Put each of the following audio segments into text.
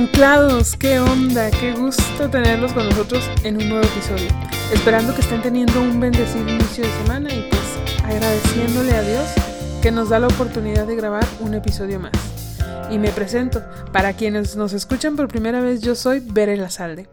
Anclados, qué onda, qué gusto tenerlos con nosotros en un nuevo episodio. Esperando que estén teniendo un bendecido inicio de semana y pues agradeciéndole a Dios que nos da la oportunidad de grabar un episodio más. Y me presento, para quienes nos escuchan por primera vez, yo soy Bere Lazalde.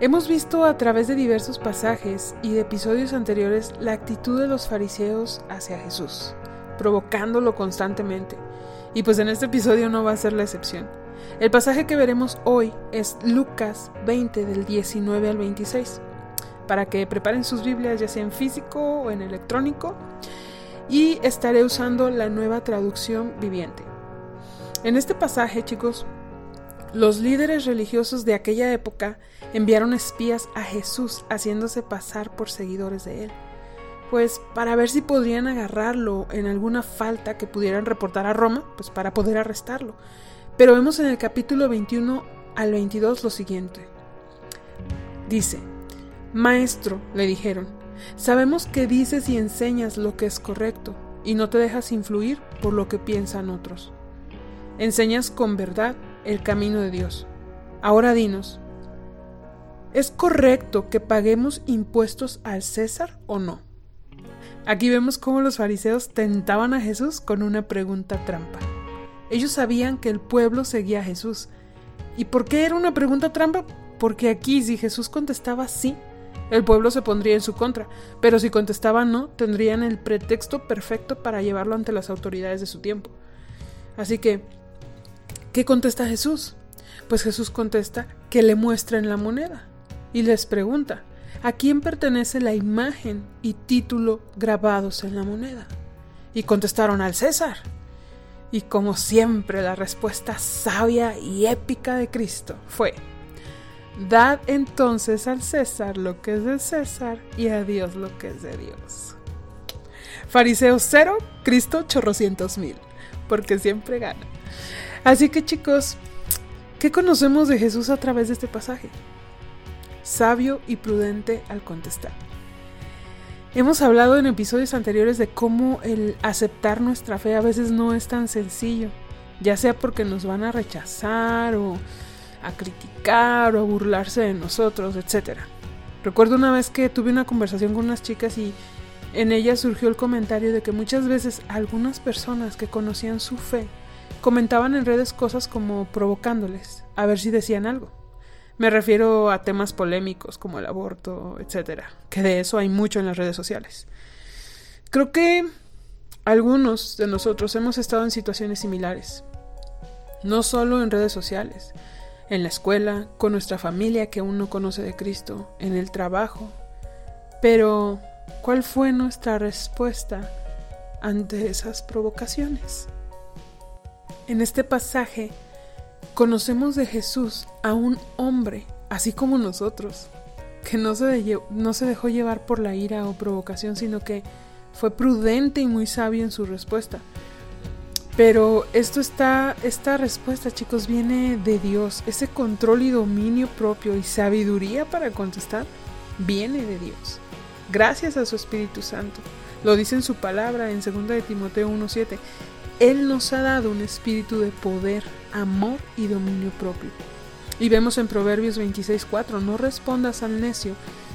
Hemos visto a través de diversos pasajes y de episodios anteriores la actitud de los fariseos hacia Jesús, provocándolo constantemente. Y pues en este episodio no va a ser la excepción. El pasaje que veremos hoy es Lucas 20 del 19 al 26, para que preparen sus Biblias ya sea en físico o en electrónico, y estaré usando la nueva traducción viviente. En este pasaje, chicos, los líderes religiosos de aquella época enviaron espías a Jesús haciéndose pasar por seguidores de él, pues para ver si podrían agarrarlo en alguna falta que pudieran reportar a Roma, pues para poder arrestarlo. Pero vemos en el capítulo 21 al 22 lo siguiente. Dice, Maestro, le dijeron, sabemos que dices y enseñas lo que es correcto y no te dejas influir por lo que piensan otros. Enseñas con verdad el camino de Dios. Ahora dinos, ¿es correcto que paguemos impuestos al César o no? Aquí vemos cómo los fariseos tentaban a Jesús con una pregunta trampa. Ellos sabían que el pueblo seguía a Jesús. ¿Y por qué era una pregunta trampa? Porque aquí si Jesús contestaba sí, el pueblo se pondría en su contra, pero si contestaba no, tendrían el pretexto perfecto para llevarlo ante las autoridades de su tiempo. Así que, ¿qué contesta Jesús? Pues Jesús contesta que le muestren la moneda y les pregunta, ¿a quién pertenece la imagen y título grabados en la moneda? Y contestaron al César. Y como siempre, la respuesta sabia y épica de Cristo fue, Dad entonces al César lo que es de César y a Dios lo que es de Dios. Fariseos cero, Cristo chorrocientos mil, porque siempre gana. Así que chicos, ¿qué conocemos de Jesús a través de este pasaje? Sabio y prudente al contestar. Hemos hablado en episodios anteriores de cómo el aceptar nuestra fe a veces no es tan sencillo, ya sea porque nos van a rechazar o a criticar o a burlarse de nosotros, etc. Recuerdo una vez que tuve una conversación con unas chicas y en ella surgió el comentario de que muchas veces algunas personas que conocían su fe comentaban en redes cosas como provocándoles, a ver si decían algo. Me refiero a temas polémicos como el aborto, etcétera, que de eso hay mucho en las redes sociales. Creo que algunos de nosotros hemos estado en situaciones similares, no solo en redes sociales, en la escuela, con nuestra familia que aún no conoce de Cristo, en el trabajo. Pero, ¿cuál fue nuestra respuesta ante esas provocaciones? En este pasaje Conocemos de Jesús a un hombre, así como nosotros, que no se, dejó llevar por la ira o provocación, sino que fue prudente y muy sabio en su respuesta. Pero esto está, esta respuesta, chicos, viene de Dios. Ese control y dominio propio y sabiduría para contestar viene de Dios. Gracias a su Espíritu Santo. Lo dice en su palabra en 2 de Timoteo 1:7. Él nos ha dado un espíritu de poder, amor y dominio propio. Y vemos en Proverbios 26:4, no respondas al necio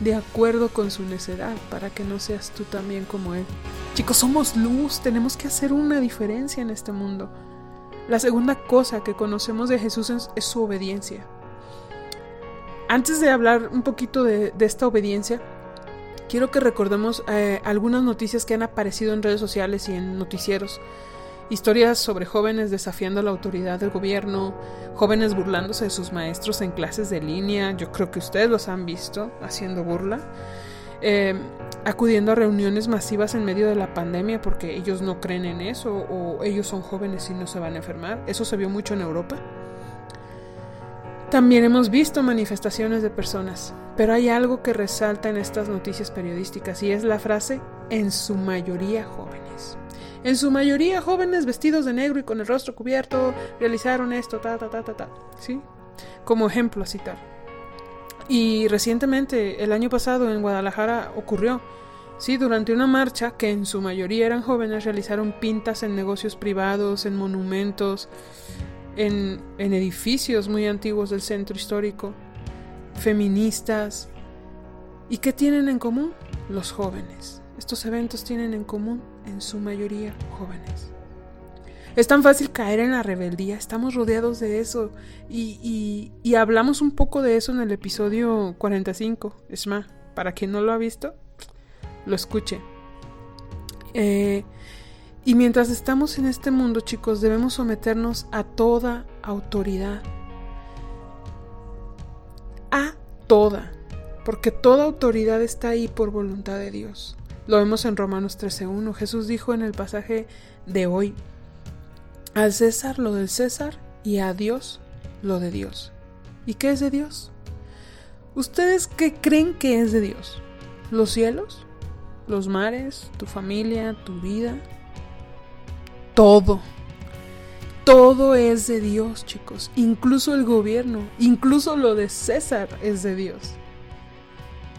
de acuerdo con su necedad, para que no seas tú también como él. Chicos, somos luz, tenemos que hacer una diferencia en este mundo. La segunda cosa que conocemos de Jesús es, su obediencia. Antes de hablar un poquito de, esta obediencia, quiero que recordemos eh, algunas noticias que han aparecido en redes sociales y en noticieros Historias sobre jóvenes desafiando la autoridad del gobierno, jóvenes burlándose de sus maestros en clases de línea, yo creo que ustedes los han visto haciendo burla, em, acudiendo a reuniones masivas en medio de la pandemia porque ellos no creen en eso o ellos son jóvenes y no se van a enfermar. Eso se vio mucho en Europa. También hemos visto manifestaciones de personas, pero hay algo que resalta en estas noticias periodísticas y es la frase en su mayoría jóvenes. En su mayoría jóvenes vestidos de negro y con el rostro cubierto realizaron esto, ta, ta, ta, ta, ta. ¿Sí? Como ejemplo a citar. Y recientemente, el año pasado en Guadalajara ocurrió. Sí, durante una marcha, que en su mayoría eran jóvenes, realizaron pintas en negocios privados, en monumentos. en, en edificios muy antiguos del centro histórico, feministas. ¿Y qué tienen en común? Los jóvenes. Estos eventos tienen en común, en su mayoría, jóvenes. Es tan fácil caer en la rebeldía, estamos rodeados de eso y, y, hablamos un poco de eso en el episodio 45, es más, para quien no lo ha visto, lo escuche. Eh, y mientras estamos en este mundo, chicos, debemos someternos a toda autoridad. A toda. Porque toda autoridad está ahí por voluntad de Dios. Lo vemos en Romanos 13.1. Jesús dijo en el pasaje de hoy, al César lo del César y a Dios lo de Dios. ¿Y qué es de Dios? ¿Ustedes qué creen que es de Dios? ¿Los cielos? ¿Los mares? ¿Tu familia? ¿Tu vida? todo. Todo es de Dios, chicos. Incluso el gobierno, incluso lo de César es de Dios.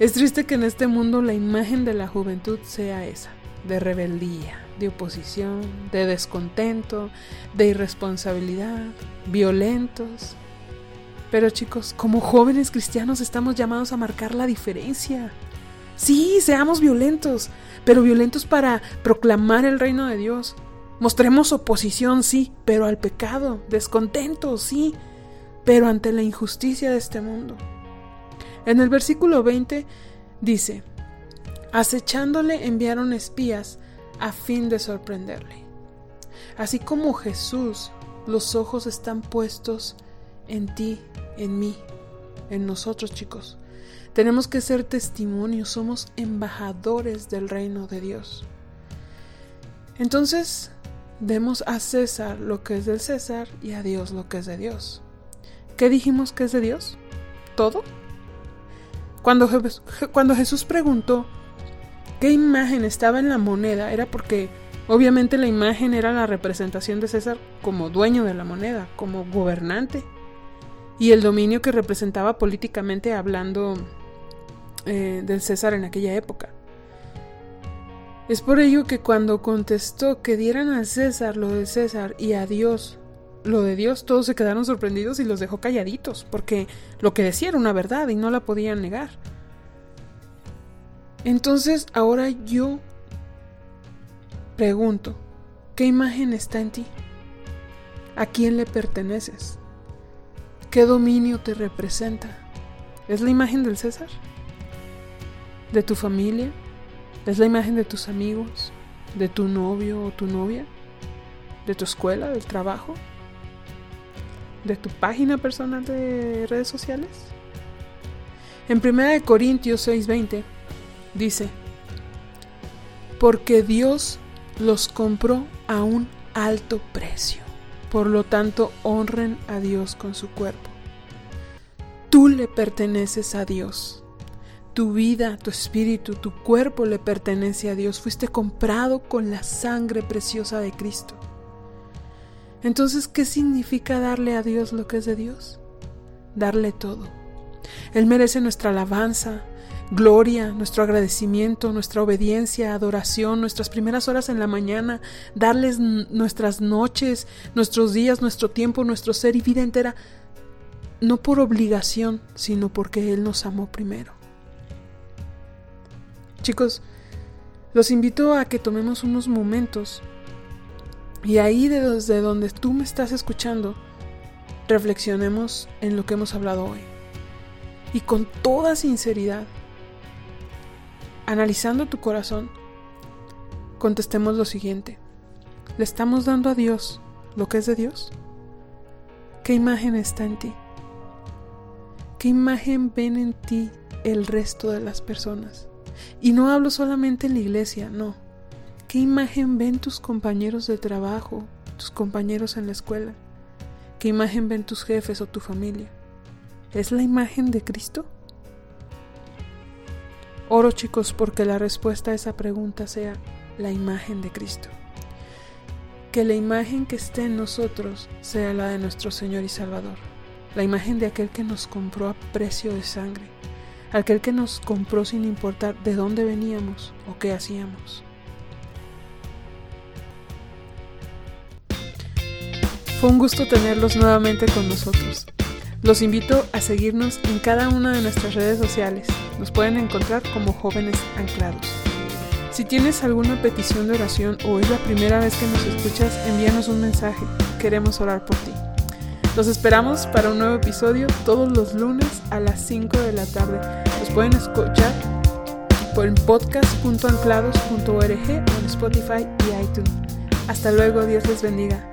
Es triste que en este mundo la imagen de la juventud sea esa, de rebeldía, de oposición, de descontento, de irresponsabilidad, violentos. Pero chicos, como jóvenes cristianos estamos llamados a marcar la diferencia. Sí, seamos violentos, pero violentos para proclamar el reino de Dios, Mostremos oposición, sí, pero al pecado, descontento, sí, pero ante la injusticia de este mundo. En el versículo 20 dice, acechándole enviaron espías a fin de sorprenderle. Así como Jesús, los ojos están puestos en ti, en mí, en nosotros chicos. Tenemos que ser testimonios, somos embajadores del reino de Dios. Entonces, Demos a César lo que es del César y a Dios lo que es de Dios. ¿Qué dijimos que es de Dios? ¿Todo? Cuando, Jesús preguntó qué imagen estaba en la moneda, era porque obviamente la imagen era la representación de César como dueño de la moneda, como gobernante, y el dominio que representaba políticamente hablando eh, del César en aquella época. Es por ello que cuando contestó que dieran a César lo de César y a Dios lo de Dios, todos se quedaron sorprendidos y los dejó calladitos, porque lo que decía era una verdad y no la podían negar. Entonces ahora yo pregunto, ¿qué imagen está en ti? ¿A quién le perteneces? ¿Qué dominio te representa? ¿Es la imagen del César? ¿De tu familia? Es la imagen de tus amigos, de tu novio o tu novia, de tu escuela, del trabajo, de tu página personal de redes sociales. En 1 Corintios 6:20 dice, porque Dios los compró a un alto precio, por lo tanto honren a Dios con su cuerpo. Tú le perteneces a Dios tu vida, tu espíritu, tu cuerpo le pertenece a Dios. Fuiste comprado con la sangre preciosa de Cristo. Entonces, ¿qué significa darle a Dios lo que es de Dios? Darle todo. Él merece nuestra alabanza, gloria, nuestro agradecimiento, nuestra obediencia, adoración, nuestras primeras horas en la mañana, darles nuestras noches, nuestros días, nuestro tiempo, nuestro ser y vida entera, no por obligación, sino porque Él nos amó primero. Los invito a que tomemos unos momentos y ahí desde donde tú me estás escuchando, reflexionemos en lo que hemos hablado hoy. Y con toda sinceridad, analizando tu corazón, contestemos lo siguiente. ¿Le estamos dando a Dios lo que es de Dios? ¿Qué imagen está en ti? ¿Qué imagen ven en ti el resto de las personas? Y no hablo solamente en la iglesia, no. ¿Qué imagen ven tus compañeros de trabajo, tus compañeros en la escuela? ¿Qué imagen ven tus jefes o tu familia? ¿Es la imagen de Cristo? Oro chicos porque la respuesta a esa pregunta sea la imagen de Cristo. Que la imagen que esté en nosotros sea la de nuestro Señor y Salvador, la imagen de aquel que nos compró a precio de sangre aquel que nos compró sin importar de dónde veníamos o qué hacíamos. Fue un gusto tenerlos nuevamente con nosotros. Los invito a seguirnos en cada una de nuestras redes sociales. Nos pueden encontrar como jóvenes anclados. Si tienes alguna petición de oración o es la primera vez que nos escuchas, envíanos un mensaje. Queremos orar por ti. Los esperamos para un nuevo episodio todos los lunes a las 5 de la tarde. Nos pueden escuchar por podcast.anclados.org o en Spotify y iTunes. Hasta luego, Dios les bendiga.